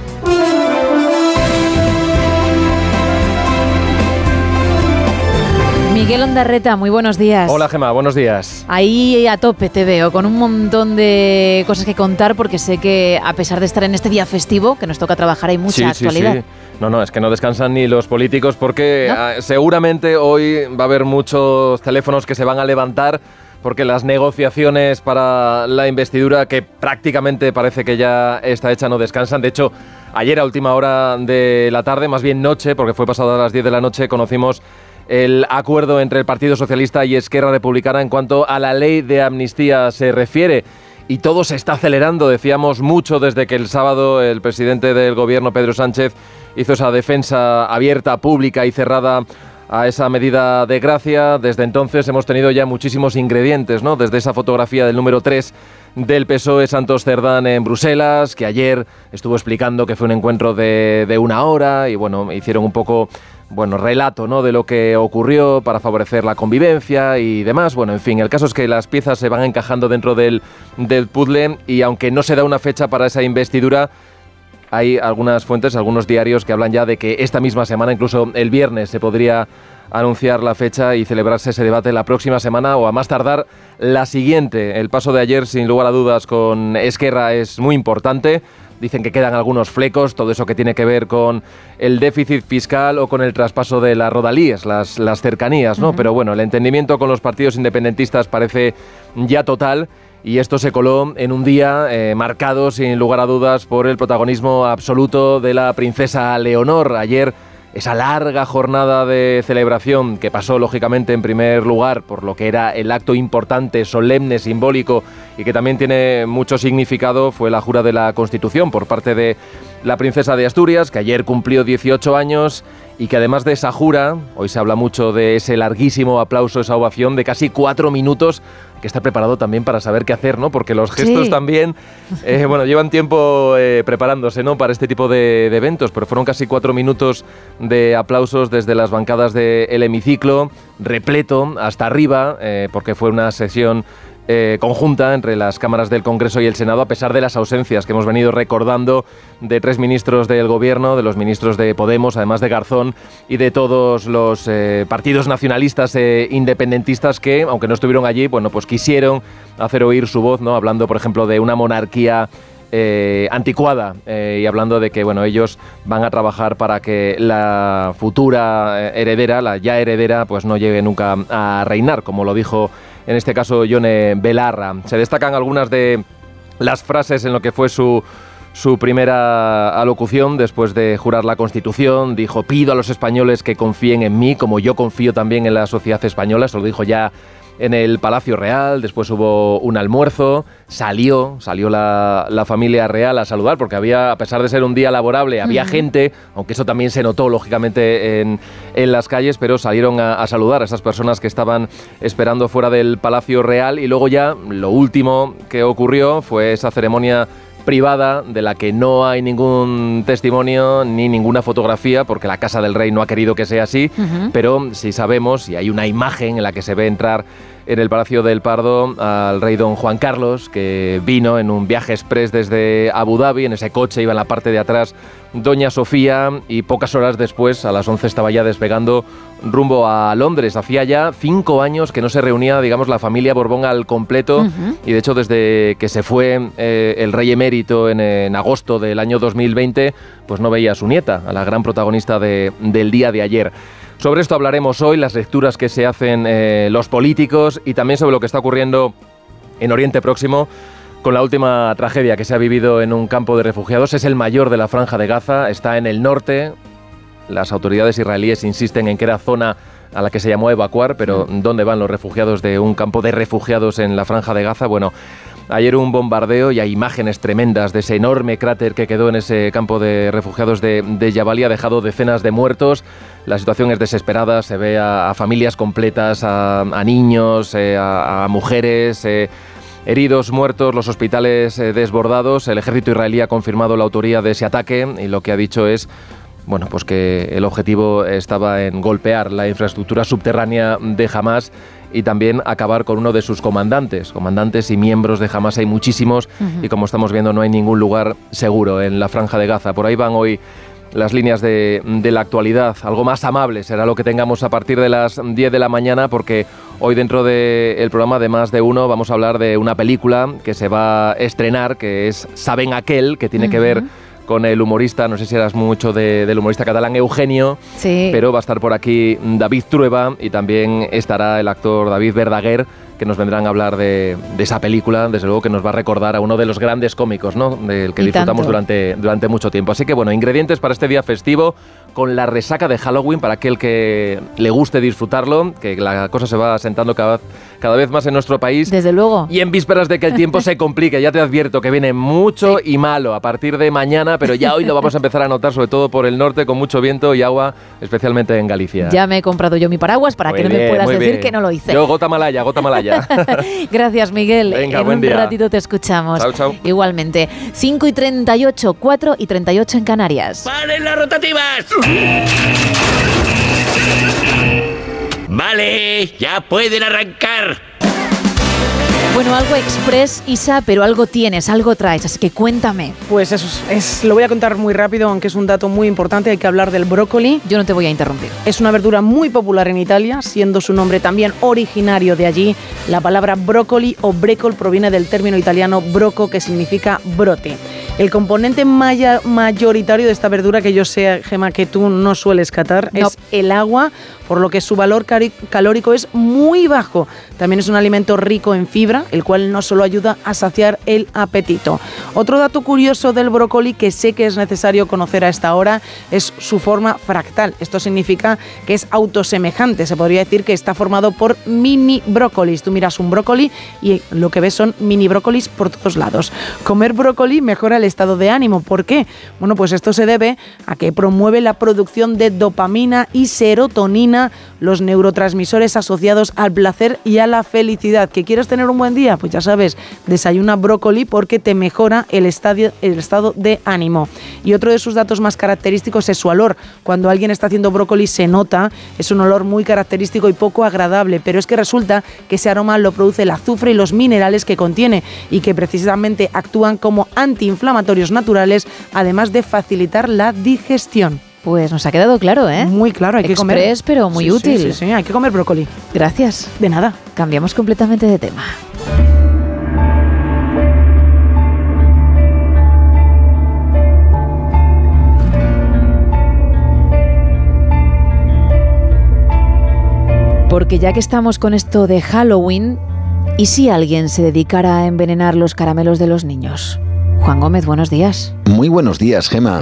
Muy buenos días. Hola Gema, buenos días. Ahí a tope te veo, con un montón de cosas que contar, porque sé que a pesar de estar en este día festivo, que nos toca trabajar, hay mucha actualidad. Sí, sí. No, no, es que no descansan ni los políticos porque ah, seguramente hoy va a haber muchos teléfonos que se van a levantar porque las negociaciones para la investidura, que prácticamente parece que ya está hecha, no descansan. De hecho, ayer a última hora de la tarde, más bien noche, porque fue pasado a las 10 de la noche, conocimos el acuerdo entre el Partido Socialista y Esquerra Republicana en cuanto a la ley de amnistía se refiere. Y todo se está acelerando, decíamos mucho desde que el sábado el presidente del gobierno, Pedro Sánchez, hizo esa defensa abierta, pública y cerrada a esa medida de gracia. Desde entonces hemos tenido ya muchísimos ingredientes, ¿no? Desde esa fotografía del número 3 del PSOE Santos Cerdán en Bruselas, que ayer estuvo explicando que fue un encuentro de, de una hora y bueno, hicieron un poco bueno, relato ¿no? de lo que ocurrió para favorecer la convivencia y demás. Bueno, en fin, el caso es que las piezas se van encajando dentro del, del puzzle y aunque no se da una fecha para esa investidura, hay algunas fuentes, algunos diarios que hablan ya de que esta misma semana, incluso el viernes, se podría anunciar la fecha y celebrarse ese debate la próxima semana o a más tardar la siguiente. El paso de ayer, sin lugar a dudas, con Esquerra es muy importante. Dicen que quedan algunos flecos, todo eso que tiene que ver con el déficit fiscal o con el traspaso de las rodalías, las, las cercanías, ¿no? Pero bueno, el entendimiento con los partidos independentistas parece ya total y esto se coló en un día eh, marcado, sin lugar a dudas, por el protagonismo absoluto de la princesa Leonor. Ayer esa larga jornada de celebración que pasó lógicamente en primer lugar por lo que era el acto importante, solemne, simbólico y que también tiene mucho significado fue la jura de la Constitución por parte de la princesa de Asturias, que ayer cumplió 18 años y que además de esa jura, hoy se habla mucho de ese larguísimo aplauso, esa ovación de casi cuatro minutos, que está preparado también para saber qué hacer, ¿no? Porque los gestos también, eh, *laughs* bueno, llevan tiempo eh, preparándose, ¿no? Para este tipo de, eventos, pero fueron casi cuatro minutos de aplausos desde las bancadas del hemiciclo, repleto hasta arriba, eh, porque fue una sesión eh, conjunta entre las cámaras del Congreso y el Senado, a pesar de las ausencias que hemos venido recordando de tres ministros del Gobierno, de los ministros de Podemos, además de Garzón, y de todos los eh, partidos nacionalistas e independentistas que, aunque no estuvieron allí, bueno, pues quisieron hacer oír su voz, ¿no? Hablando, por ejemplo, de una monarquía anticuada y hablando de que bueno ellos van a trabajar para que la futura heredera, la ya heredera, pues no llegue nunca a reinar, como lo dijo en este caso Yone Belarra. Se destacan algunas de las frases en lo que fue su, su primera alocución después de jurar la Constitución. Dijo, pido a los españoles que confíen en mí, como yo confío también en la sociedad española. Se lo dijo ya en el Palacio Real, después hubo un almuerzo, salió, salió la, familia real a saludar, porque había, a pesar de ser un día laborable, había gente, aunque eso también se notó lógicamente en, las calles, pero salieron a, saludar a esas personas que estaban esperando fuera del Palacio Real. Y luego ya lo último que ocurrió fue esa ceremonia privada de la que no hay ningún testimonio ni ninguna fotografía, porque la Casa del Rey no ha querido que sea así, pero sí sabemos y hay una imagen en la que se ve entrar en el Palacio del Pardo al rey don Juan Carlos, que vino en un viaje express desde Abu Dhabi, en ese coche iba en la parte de atrás doña Sofía y pocas horas después, a las 11 estaba ya despegando rumbo a Londres. Hacía ya cinco años que no se reunía, digamos, la familia Borbón al completo y de hecho desde que se fue eh, el rey emérito en, en agosto del año 2020, pues no veía a su nieta, a la gran protagonista de- del día de ayer. Sobre esto hablaremos hoy, las lecturas que se hacen eh, los políticos y también sobre lo que está ocurriendo en Oriente Próximo con la última tragedia que se ha vivido en un campo de refugiados. Es el mayor de la franja de Gaza, está en el norte. Las autoridades israelíes insisten en que era zona a la que se llamó evacuar, pero ¿dónde van los refugiados de un campo de refugiados en la franja de Gaza? Bueno, ayer un bombardeo y hay imágenes tremendas de ese enorme cráter que quedó en ese campo de refugiados de, de ha dejado decenas de muertos. La situación es desesperada, se ve a, a familias completas, a, a niños, eh, a, a mujeres. eh, Heridos, muertos, los hospitales eh, desbordados. El ejército israelí ha confirmado la autoría de ese ataque y lo que ha dicho es bueno, pues que el objetivo estaba en golpear la infraestructura subterránea de Hamas y también acabar con uno de sus comandantes. Comandantes y miembros de Hamas hay muchísimos y como estamos viendo no hay ningún lugar seguro en la franja de Gaza. Por ahí van hoy las líneas de, de la actualidad. Algo más amable será lo que tengamos a partir de las 10 de la mañana porque hoy dentro del programa de más de uno vamos a hablar de una película que se va a estrenar que es Saben aquel, que tiene que ver con el humorista, no sé si eras mucho de- del humorista catalán Eugenio, Sí. pero va a estar por aquí David Trueba y también estará el actor David Verdaguer, que nos vendrán a hablar de, de esa película, desde luego que nos va a recordar a uno de los grandes cómicos, ¿no? Del que Y disfrutamos tanto. durante, durante mucho tiempo. Así que bueno, ingredientes para este día festivo con la resaca de Halloween para aquel que le guste disfrutarlo, que la cosa se va asentando cada, cada vez más en nuestro país. Desde luego. Y en vísperas de que el tiempo *laughs* se complique, ya te advierto que viene mucho y malo a partir de mañana, pero ya hoy lo vamos a empezar a notar, sobre todo por el norte, con mucho viento y agua, especialmente en Galicia. Ya me he comprado yo mi paraguas para Muy que no me puedas decir bien. que no lo hice. Yo, gota malaya, gota malaya. *laughs* Gracias, Miguel. Venga, en buen un día. ratito te escuchamos. Chao, chao. Igualmente. 5 y 38, 4 y 38 en Canarias. ¡Paren las rotativas! Vale, ya pueden arrancar. Bueno, algo express, Isa, pero algo tienes, algo traes, así que cuéntame. Pues eso es, es- lo voy a contar muy rápido, aunque es un dato muy importante. Hay que hablar del brócoli. Yo no te voy a interrumpir. Es una verdura muy popular en Italia, siendo su nombre también originario de allí. La palabra brócoli o brécol proviene del término italiano broco, que significa brote. El componente maya- mayoritario de esta verdura, que yo sé, Gema, que tú no sueles catar, No. es el agua, por lo que su valor calórico es muy bajo. También es un alimento rico en fibra, el cual no solo ayuda a saciar el apetito. Otro dato curioso del brócoli que sé que es necesario conocer a esta hora es su forma fractal. Esto significa que es autosemejante. Se podría decir que está formado por mini brócolis. Tú miras un brócoli y lo que ves son mini brócolis por todos lados. Comer brócoli mejora el estado de ánimo. ¿Por qué? Bueno, pues esto se debe a que promueve la producción de dopamina y serotonina, los neurotransmisores asociados al placer y a la felicidad. ¿Que quieres tener un buen día? Pues ya sabes, desayuna brócoli porque te mejora el, el estado de ánimo. Y otro de sus datos más característicos es su olor. Cuando alguien está haciendo brócoli se nota, es un olor muy característico y poco agradable, pero es que resulta que ese aroma lo produce el azufre y los minerales que contiene y que precisamente actúan como antiinflamatorios naturales, además de facilitar la digestión. Pues nos ha quedado claro, ¿eh? Muy claro, hay que comer. Express, pero muy Sí, sí, útil. Sí, sí, hay que comer brócoli. Gracias. De nada. Cambiamos completamente de tema. Porque ya que estamos con esto de Halloween, ¿y si alguien se dedicara a envenenar los caramelos de los niños? Juan Gómez, buenos días. Muy buenos días, Gema.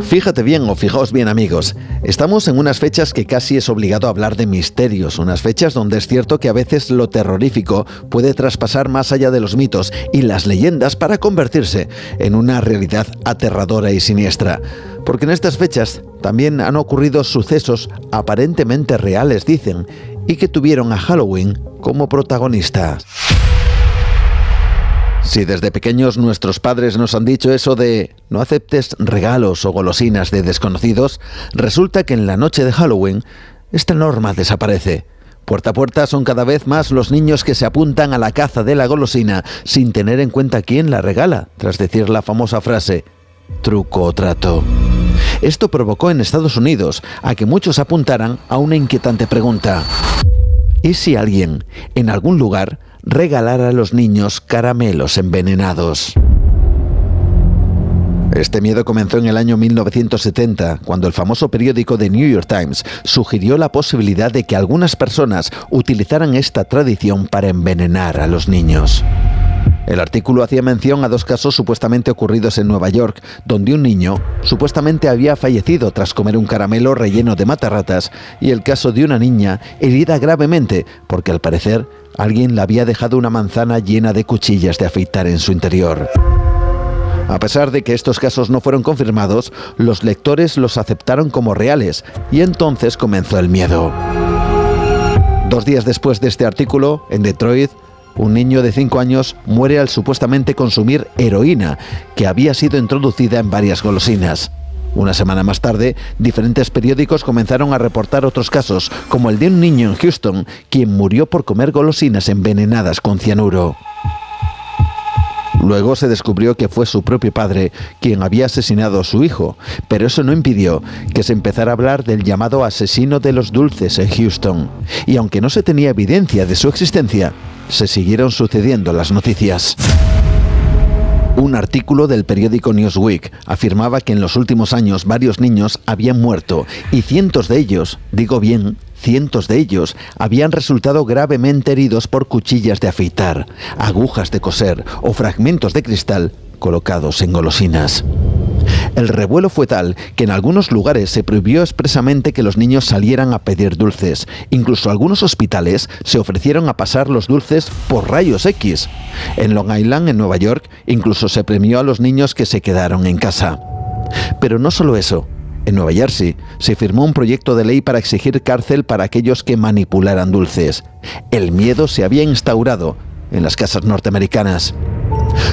Fíjate bien o fijaos bien amigos, estamos en unas fechas que casi es obligado hablar de misterios, unas fechas donde es cierto que a veces lo terrorífico puede traspasar más allá de los mitos y las leyendas para convertirse en una realidad aterradora y siniestra. Porque en estas fechas también han ocurrido sucesos aparentemente reales, dicen, y que tuvieron a Halloween como protagonista. Si desde pequeños nuestros padres nos han dicho eso de no aceptes regalos o golosinas de desconocidos, resulta que en la noche de Halloween esta norma desaparece. Puerta a puerta son cada vez más los niños que se apuntan a la caza de la golosina sin tener en cuenta quién la regala, tras decir la famosa frase, truco o trato. Esto provocó en Estados Unidos a que muchos apuntaran a una inquietante pregunta. ¿Y si alguien, en algún lugar, regalara a los niños caramelos envenenados? Este miedo comenzó en el año 1970, cuando el famoso periódico The New York Times sugirió la posibilidad de que algunas personas utilizaran esta tradición para envenenar a los niños. El artículo hacía mención a dos casos supuestamente ocurridos en Nueva York, donde un niño supuestamente había fallecido tras comer un caramelo relleno de matarratas, y el caso de una niña herida gravemente porque al parecer alguien le había dejado una manzana llena de cuchillas de afeitar en su interior. A pesar de que estos casos no fueron confirmados, los lectores los aceptaron como reales y entonces comenzó el miedo. Dos días después de este artículo, en Detroit, un niño de 5 años muere al supuestamente consumir heroína, que había sido introducida en varias golosinas. Una semana más tarde, diferentes periódicos comenzaron a reportar otros casos, como el de un niño en Houston, quien murió por comer golosinas envenenadas con cianuro. Luego se descubrió que fue su propio padre quien había asesinado a su hijo, pero eso no impidió que se empezara a hablar del llamado asesino de los dulces en Houston. Y aunque no se tenía evidencia de su existencia, se siguieron sucediendo las noticias. Un artículo del periódico Newsweek afirmaba que en los últimos años varios niños habían muerto y cientos de ellos, digo bien, cientos de ellos, habían resultado gravemente heridos por cuchillas de afeitar, agujas de coser o fragmentos de cristal colocados en golosinas. El revuelo fue tal que en algunos lugares se prohibió expresamente que los niños salieran a pedir dulces. Incluso algunos hospitales se ofrecieron a pasar los dulces por rayos X. En Long Island, en Nueva York, incluso se premió a los niños que se quedaron en casa. Pero no solo eso. En Nueva Jersey se firmó un proyecto de ley para exigir cárcel para aquellos que manipularan dulces. El miedo se había instaurado en las casas norteamericanas.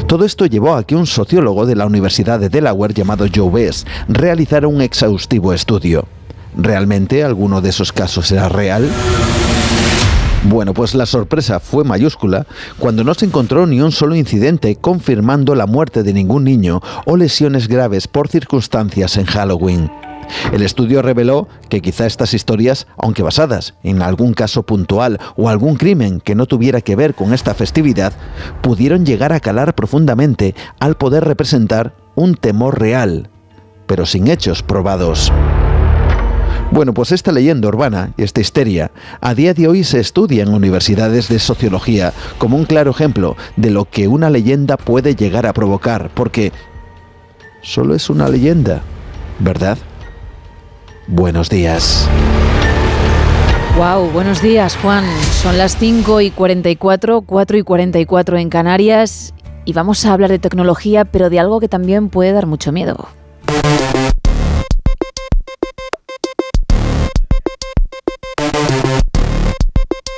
Todo esto llevó a que un sociólogo de la Universidad de Delaware llamado Joe Bess realizara un exhaustivo estudio. ¿Realmente alguno de esos casos era real? Bueno, pues la sorpresa fue mayúscula cuando no se encontró ni un solo incidente confirmando la muerte de ningún niño o lesiones graves por circunstancias en Halloween. El estudio reveló que quizá estas historias, aunque basadas en algún caso puntual o algún crimen que no tuviera que ver con esta festividad, pudieron llegar a calar profundamente al poder representar un temor real, pero sin hechos probados. Bueno, pues esta leyenda urbana esta histeria a día de hoy se estudia en universidades de sociología como un claro ejemplo de lo que una leyenda puede llegar a provocar, porque solo es una leyenda, ¿verdad? Buenos días. Wow, buenos días Juan. Son las 5 y 44, 4 y 44 en Canarias y vamos a hablar de tecnología, pero de algo que también puede dar mucho miedo.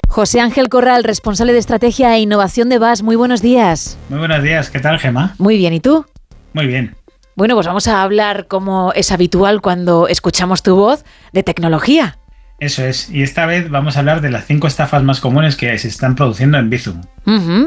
José Ángel Corral, responsable de estrategia e innovación de VAS. Muy buenos días. Muy buenos días, ¿qué tal, Gema? Muy bien, ¿y tú? Muy bien. Bueno, pues vamos a hablar, como es habitual cuando escuchamos tu voz, de tecnología. Eso es, y esta vez vamos a hablar de las cinco estafas más comunes que se están produciendo en Bizum.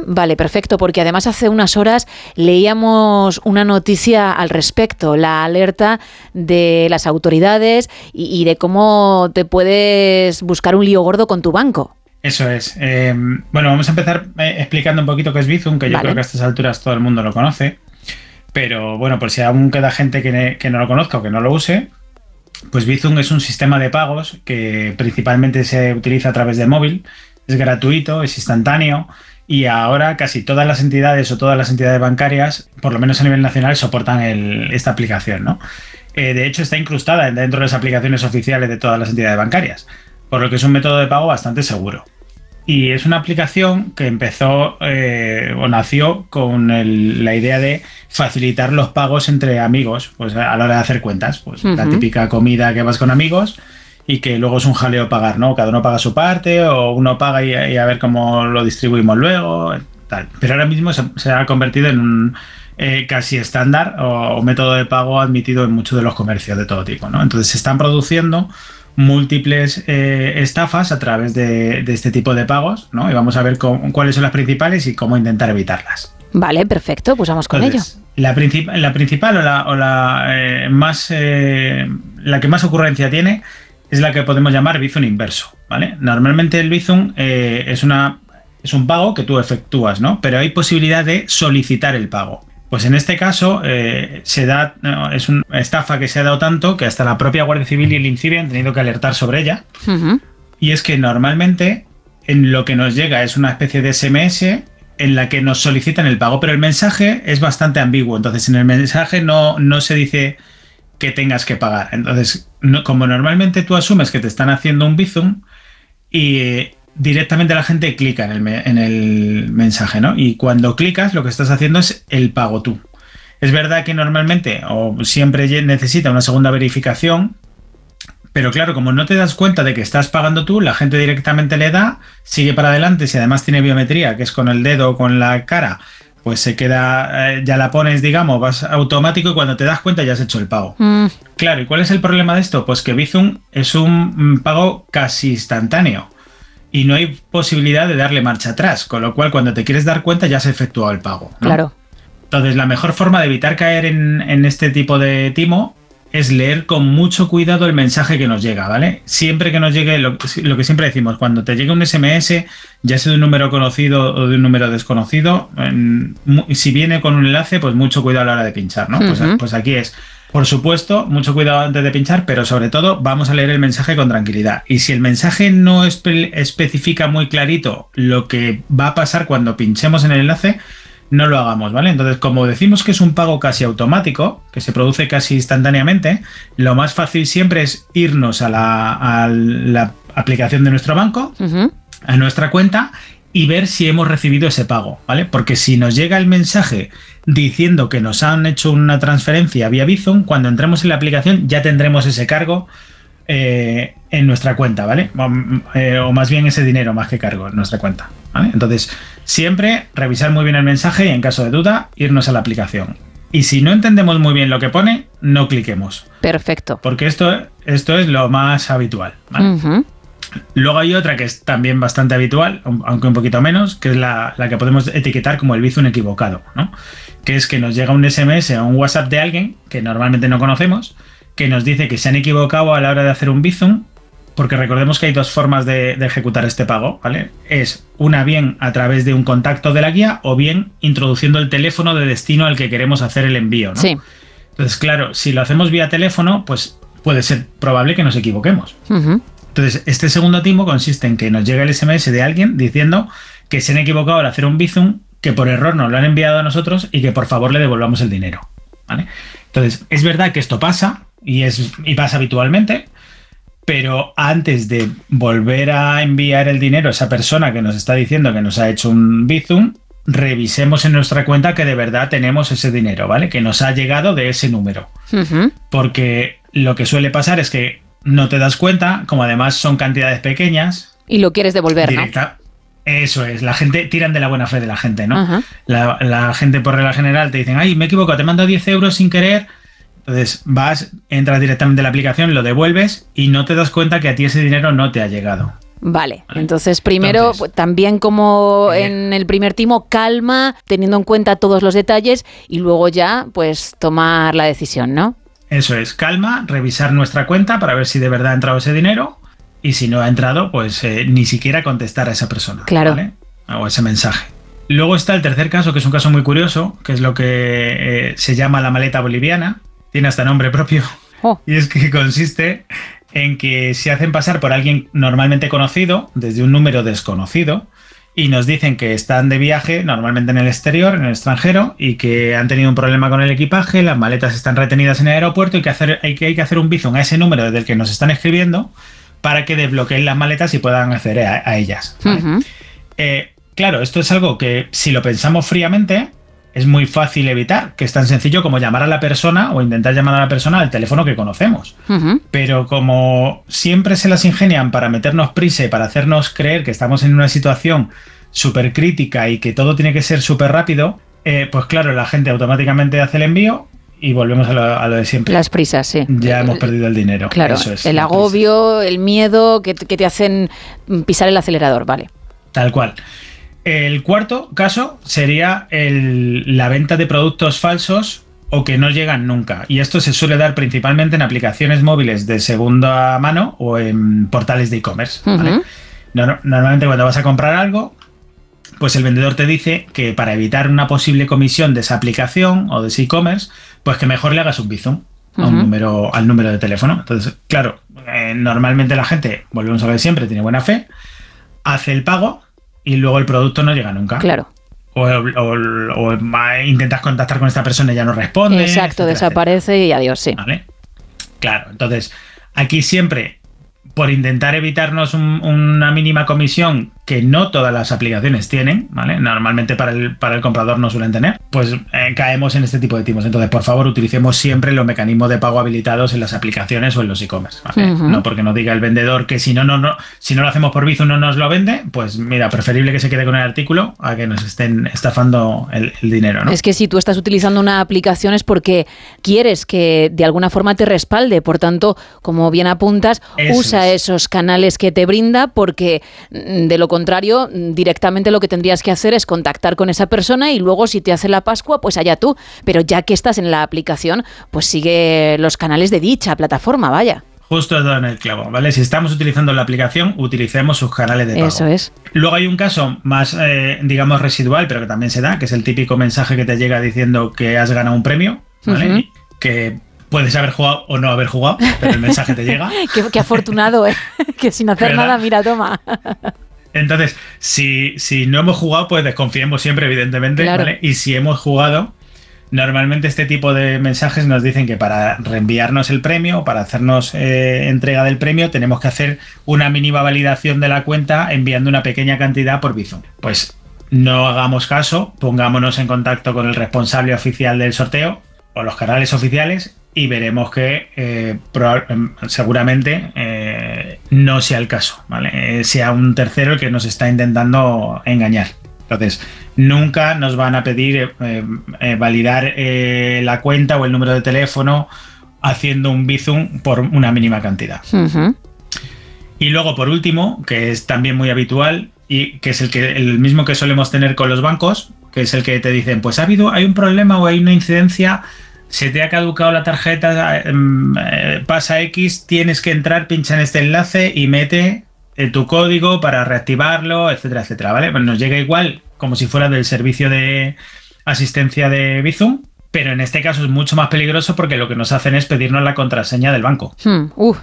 Vale, perfecto, porque además hace unas horas leíamos una noticia al respecto, la alerta de las autoridades y, y de cómo te puedes buscar un lío gordo con tu banco. Eso es. Eh, bueno, vamos a empezar eh, explicando un poquito qué es Bizum, que yo Vale. creo que a estas alturas todo el mundo lo conoce. Pero bueno, por si aún queda gente que, no lo conozca o que no lo use, pues Bizum es un sistema de pagos que principalmente se utiliza a través de móvil. Es gratuito, es instantáneo y ahora casi todas las entidades o todas las entidades bancarias, por lo menos a nivel nacional, soportan esta aplicación, ¿no? Eh, de hecho, está incrustada dentro de las aplicaciones oficiales de todas las entidades bancarias, por lo que es un método de pago bastante seguro. Y es una aplicación que empezó eh, o nació con el- la idea de facilitar los pagos entre amigos, pues a la hora de hacer cuentas. Pues la típica comida que vas con amigos y que luego es un jaleo pagar, ¿no? Cada uno paga su parte o uno paga y, y a ver cómo lo distribuimos luego, tal. Pero ahora mismo se, se ha convertido en un eh, casi estándar o, o método de pago admitido en muchos de los comercios de todo tipo, ¿no? Entonces se están produciendo múltiples eh, estafas a través de, de este tipo de pagos, ¿no? Y vamos a ver cómo- cuáles son las principales y cómo intentar evitarlas. Vale, perfecto, pues vamos con Entonces, ello. La, princip- la principal o la, o la, eh, más eh, la que más ocurrencia tiene es la que podemos llamar Bizum inverso, ¿vale? Normalmente el Bizum es una es un pago que tú efectúas, ¿no? Pero hay posibilidad de solicitar el pago. Pues en este caso eh, se da es una estafa que se ha dado tanto que hasta la propia Guardia Civil y el INCIBE han tenido que alertar sobre ella. Y es que normalmente en lo que nos llega es una especie de SMS en la que nos solicitan el pago, pero el mensaje es bastante ambiguo. Entonces, en el mensaje no, no se dice que tengas que pagar. Entonces, no- como normalmente tú asumes que te están haciendo un bizum y directamente la gente clica en el, me- en el mensaje, ¿no? Y cuando clicas, lo que estás haciendo es el pago tú. Es verdad que normalmente o siempre necesita una segunda verificación, pero claro, como no te das cuenta de que estás pagando tú, la gente directamente le da, sigue para adelante, si además tiene biometría, que es con el dedo o con la cara, pues se queda, eh, ya la pones, digamos, vas automático y cuando te das cuenta ya has hecho el pago. Mm, Claro, ¿y cuál es el problema de esto? Pues que Bizum es un mm, pago casi instantáneo y no hay posibilidad de darle marcha atrás, con lo cual cuando te quieres dar cuenta ya has efectuado el pago. ¿no? Claro. Entonces, la mejor forma de evitar caer en, en este tipo de timo es leer con mucho cuidado el mensaje que nos llega, ¿vale? Siempre que nos llegue, lo, lo que siempre decimos, cuando te llegue un SMS, ya sea de un número conocido o de un número desconocido, en- si viene con un enlace, pues mucho cuidado a la hora de pinchar, ¿no? Pues, Ujú. pues aquí es, por supuesto, mucho cuidado antes de pinchar, pero sobre todo vamos a leer el mensaje con tranquilidad. Y si el mensaje no espe- especifica muy clarito lo que va a pasar cuando pinchemos en el enlace, no lo hagamos, ¿vale? Entonces, como decimos que es un pago casi automático, que se produce casi instantáneamente, lo más fácil siempre es irnos a la, a la aplicación de nuestro banco, a nuestra cuenta y ver si hemos recibido ese pago, ¿vale? Porque si nos llega el mensaje diciendo que nos han hecho una transferencia vía Bizum, cuando entremos en la aplicación ya tendremos ese cargo eh, en nuestra cuenta, ¿vale? O, eh, o más bien ese dinero más que cargo en nuestra cuenta, ¿vale? Entonces, siempre revisar muy bien el mensaje y en caso de duda, irnos a la aplicación. Y si no entendemos muy bien lo que pone, no cliquemos, Perfecto. porque esto, esto es lo más habitual. Luego hay otra que es también bastante habitual, aunque un poquito menos, que es la, la que podemos etiquetar como el bizum equivocado, ¿no? Que es que nos llega un SMS o un WhatsApp de alguien que normalmente no conocemos, que nos dice que se han equivocado a la hora de hacer un bizum, porque recordemos que hay dos formas de, de ejecutar este pago, ¿vale? Es una bien a través de un contacto de la guía o bien introduciendo el teléfono de destino al que queremos hacer el envío, ¿no? Sí. Entonces, claro, si lo hacemos vía teléfono, pues puede ser probable que nos equivoquemos. Entonces, este segundo timo consiste en que nos llega el SMS de alguien diciendo que se han equivocado al hacer un bizum, que por error nos lo han enviado a nosotros y que por favor le devolvamos el dinero. ¿vale? Entonces, es verdad que esto pasa y, es, y pasa habitualmente, pero antes de volver a enviar el dinero a esa persona que nos está diciendo que nos ha hecho un bizum, revisemos en nuestra cuenta que de verdad tenemos ese dinero, ¿vale? Que nos ha llegado de ese número porque lo que suele pasar es que no te das cuenta, como además son cantidades pequeñas, Y lo quieres devolver, ¿no? directa. Eso es, la gente tiran de la buena fe de la gente, ¿no? La, la gente por regla general te dicen, ay, me he equivocado, te mando 10 euros sin querer. Entonces vas, entras directamente en la aplicación, lo devuelves y no te das cuenta que a ti ese dinero no te ha llegado. Vale, entonces primero, Entonces- pues, también como en el primer timo, calma, teniendo en cuenta todos los detalles y luego ya, pues tomar la decisión, ¿no? Eso es, calma, revisar nuestra cuenta para ver si de verdad ha entrado ese dinero y si no ha entrado, pues eh, ni siquiera contestar a esa persona. Claro. ¿vale? O ese mensaje. Luego está el tercer caso, que es un caso muy curioso, que es lo que eh, se llama la maleta boliviana. Tiene hasta nombre propio. Oh. *laughs* Y es que consiste en que se hacen pasar por alguien normalmente conocido, desde un número desconocido, y nos dicen que están de viaje, normalmente en el exterior, en el extranjero, y que han tenido un problema con el equipaje, las maletas están retenidas en el aeropuerto y que, hacer, hay, que, hay que hacer un bizum a ese número desde el que nos están escribiendo para que desbloqueen las maletas y puedan acceder a, a ellas. Eh, claro, esto es algo que si lo pensamos fríamente, es muy fácil evitar, que es tan sencillo como llamar a la persona o intentar llamar a la persona al teléfono que conocemos. Pero como siempre se las ingenian para meternos prisa y para hacernos creer que estamos en una situación súper crítica y que todo tiene que ser súper rápido, eh, pues claro, la gente automáticamente hace el envío y volvemos a lo, a lo de siempre. Las prisas, sí. Ya hemos perdido el dinero. Claro, Eso es, el agobio, el miedo que, que te hacen pisar el acelerador, vale. Tal cual. El cuarto caso sería el- la venta de productos falsos o que no llegan nunca. Y esto se suele dar principalmente en aplicaciones móviles de segunda mano o en portales de e-commerce. ¿vale? Ujú. No- Normalmente cuando vas a comprar algo, pues el vendedor te dice que para evitar una posible comisión de esa aplicación o de ese e-commerce, pues que mejor le hagas un bizum a un Ujú. número, al número de teléfono. Entonces, claro, eh, normalmente la gente, volvemos a ver siempre, tiene buena fe, hace el pago y luego el producto no llega nunca. Claro. O, o- o va- intentas contactar con esta persona y ya no responde. Exacto, etcétera, desaparece y adiós, sí. ¿Vale? Claro, entonces aquí siempre, por intentar evitarnos un- una mínima comisión que no todas las aplicaciones tienen, ¿vale? Normalmente para el, para el comprador no suelen tener, pues eh, caemos en este tipo de timos. Entonces, por favor, utilicemos siempre los mecanismos de pago habilitados en las aplicaciones o en los e-commerce. No porque nos diga el vendedor que si no, no, no, si no lo hacemos por Bizum no nos lo vende, pues mira, preferible que se quede con el artículo a que nos estén estafando el, el dinero, ¿no? Es que si tú estás utilizando una aplicación es porque quieres que de alguna forma te respalde. Por tanto, como bien apuntas, Eso usa esos canales que te brinda porque mm, de lo contrario, mm, directamente lo que tendrías que hacer es contactar con esa persona y luego si te hace la Pascua, pues allá tú. Pero ya que estás en la aplicación, pues sigue los canales de dicha plataforma, vaya. Justo has dado en el clavo, ¿vale? Si estamos utilizando la aplicación, utilicemos sus canales de pago. Eso es. Luego hay un caso más, eh, digamos, residual, pero que también se da, que es el típico mensaje que te llega diciendo que has ganado un premio, ¿vale? Que puedes haber jugado o no haber jugado, pero el mensaje te llega. *laughs* Qué, qué afortunado, ¿eh? *laughs* que sin hacer ¿Verdad? nada, mira, toma. Entonces, si, si no hemos jugado, pues desconfiemos siempre, evidentemente, Claro. ¿vale? Y si hemos jugado, normalmente este tipo de mensajes nos dicen que para reenviarnos el premio o para hacernos eh, entrega del premio, tenemos que hacer una mínima validación de la cuenta enviando una pequeña cantidad por Bizum. Pues no hagamos caso, pongámonos en contacto con el responsable oficial del sorteo o los canales oficiales y veremos que eh, em, seguramente eh, no sea el caso, ¿vale? Eh, sea un tercero el que nos está intentando engañar. Entonces, nunca nos van a pedir eh, eh, validar eh, la cuenta o el número de teléfono haciendo un Bizum por una mínima cantidad. Y luego, por último, que es también muy habitual y que es el, que, el mismo que solemos tener con los bancos, que es el que te dicen, pues ha habido, hay un problema o hay una incidencia, se te ha caducado la tarjeta, em, eh, pasa X, tienes que entrar, pincha en este enlace y mete eh, tu código para reactivarlo, etcétera, etcétera, ¿vale? Pues nos llega igual como si fuera del servicio de asistencia de Bizum, pero en este caso es mucho más peligroso porque lo que nos hacen es pedirnos la contraseña del banco. Hmm, uf.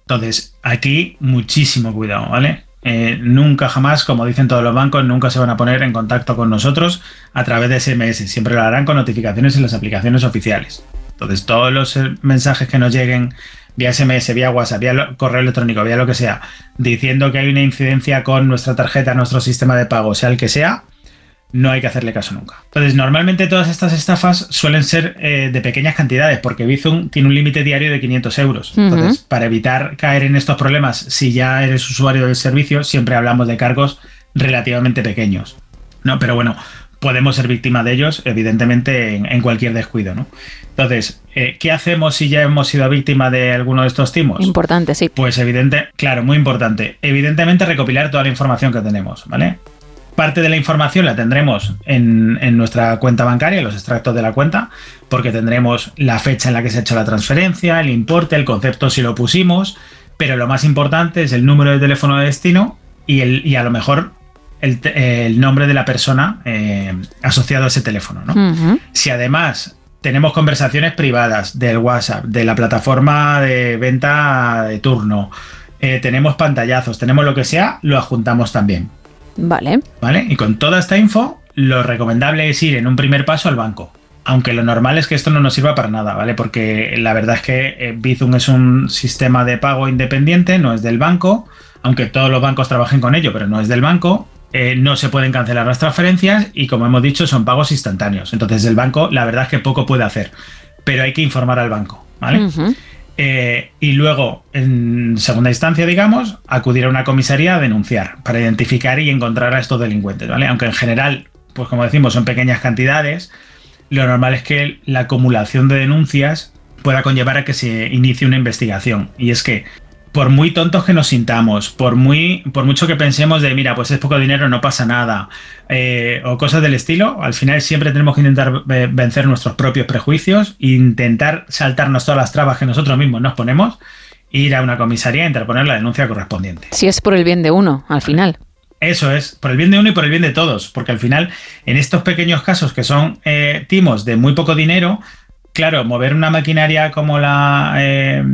Entonces, aquí muchísimo cuidado, ¿vale? Eh, nunca jamás, como dicen todos los bancos, nunca se van a poner en contacto con nosotros a través de SMS. Siempre lo harán con notificaciones en las aplicaciones oficiales. Entonces, todos los eh, mensajes que nos lleguen vía SMS, vía WhatsApp, vía correo electrónico, vía lo que sea, diciendo que hay una incidencia con nuestra tarjeta, nuestro sistema de pago, sea el que sea, no hay que hacerle caso nunca. Entonces, normalmente todas estas estafas suelen ser eh, de pequeñas cantidades, porque Bizum tiene un límite diario de 500 euros. Entonces, para evitar caer en estos problemas, si ya eres usuario del servicio, siempre hablamos de cargos relativamente pequeños. No, pero bueno, podemos ser víctimas de ellos, evidentemente, en, en cualquier descuido, ¿no? Entonces, eh, ¿qué hacemos si ya hemos sido víctima de alguno de estos timos? Importante, sí. Pues evidente, claro, muy importante. Evidentemente recopilar toda la información que tenemos, ¿vale? Parte de la información la tendremos en, en nuestra cuenta bancaria, los extractos de la cuenta, porque tendremos la fecha en la que se ha hecho la transferencia, el importe, el concepto si lo pusimos, pero lo más importante es el número de teléfono de destino y, el, y a lo mejor el, nombre de la persona eh, asociado a ese teléfono, ¿no? Si además tenemos conversaciones privadas del WhatsApp, de la plataforma de venta de turno, eh, tenemos pantallazos, tenemos lo que sea, lo adjuntamos también. Vale. ¿Vale? Y con toda esta info, lo recomendable es ir en un primer paso al banco. Aunque lo normal es que esto no nos sirva para nada, ¿vale? Porque la verdad es que eh, Bizum es un sistema de pago independiente, no es del banco, aunque todos los bancos trabajen con ello, pero no es del banco. eh, no se pueden cancelar las transferencias y como hemos dicho son pagos instantáneos. Entonces el banco la verdad es que poco puede hacer, pero hay que informar al banco, ¿vale? Eh, y luego, en segunda instancia, digamos, acudir a una comisaría a denunciar para identificar y encontrar a estos delincuentes, ¿vale? Aunque en general, pues como decimos, son pequeñas cantidades, lo normal es que la acumulación de denuncias pueda conllevar a que se inicie una investigación. Y es que por muy tontos que nos sintamos, por, muy, por mucho que pensemos de, mira, pues es poco dinero, no pasa nada, eh, o cosas del estilo, al final siempre tenemos que intentar vencer nuestros propios prejuicios, intentar saltarnos todas las trabas que nosotros mismos nos ponemos, ir a una comisaría e interponer la denuncia correspondiente. Si es por el bien de uno, al final. Eso es, por el bien de uno y por el bien de todos, porque al final, en estos pequeños casos que son eh, timos de muy poco dinero, claro, mover una maquinaria como la eh,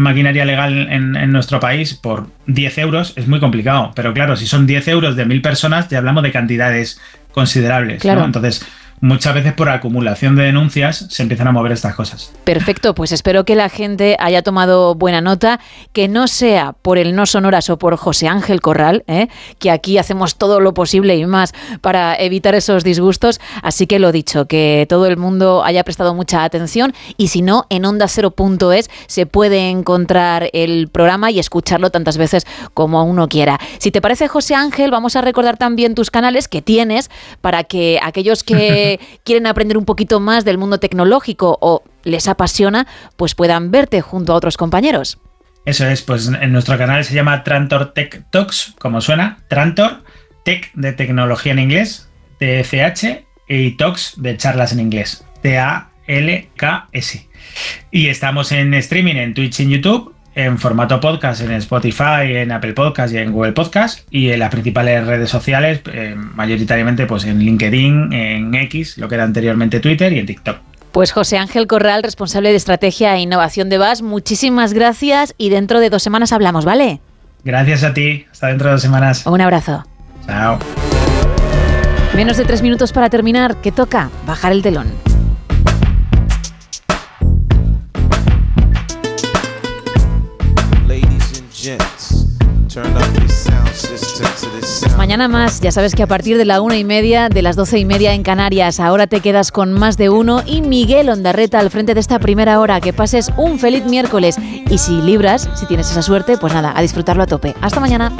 maquinaria legal en, nuestro país por 10 euros es muy complicado. Pero claro, si son 10 euros de mil personas, ya hablamos de cantidades considerables. Claro. Entonces, muchas veces por acumulación de denuncias se empiezan a mover estas cosas. Perfecto, pues espero que la gente haya tomado buena nota, que no sea por el no sonoras o por José Ángel Corral, ¿eh? que aquí hacemos todo lo posible y más para evitar esos disgustos. Así que lo dicho, que todo el mundo haya prestado mucha atención y si no, en onda ondacero.es se puede encontrar el programa y escucharlo tantas veces como uno quiera. Si te parece, José Ángel, vamos a recordar también tus canales que tienes para que aquellos que *laughs* quieren aprender un poquito más del mundo tecnológico o les apasiona, pues puedan verte junto a otros compañeros. Eso es, pues en nuestro canal se llama Trantor Tech Talks, como suena, Trantor Tech de tecnología en inglés, TCH, y Talks de charlas en inglés, T-A-L-K-S. Y estamos en streaming en Twitch y en YouTube en formato podcast en Spotify, en Apple Podcast y en Google Podcast y en las principales redes sociales, eh, mayoritariamente pues en LinkedIn, en X, lo que era anteriormente Twitter y en TikTok. Pues José Ángel Corral, responsable de estrategia e innovación de VAS, muchísimas gracias y dentro de dos semanas hablamos, ¿vale? Gracias a ti, hasta dentro de dos semanas. Un abrazo. Chao. Menos de tres minutos para terminar, ¿qué toca? Bajar el telón. Mañana más, ya sabes que a partir de la una y media, de las doce y media en Canarias, ahora te quedas con más de uno y Miguel Ondarreta al frente de esta primera hora. Que pases un feliz miércoles y si libras, si tienes esa suerte, pues nada, a disfrutarlo a tope. Hasta mañana.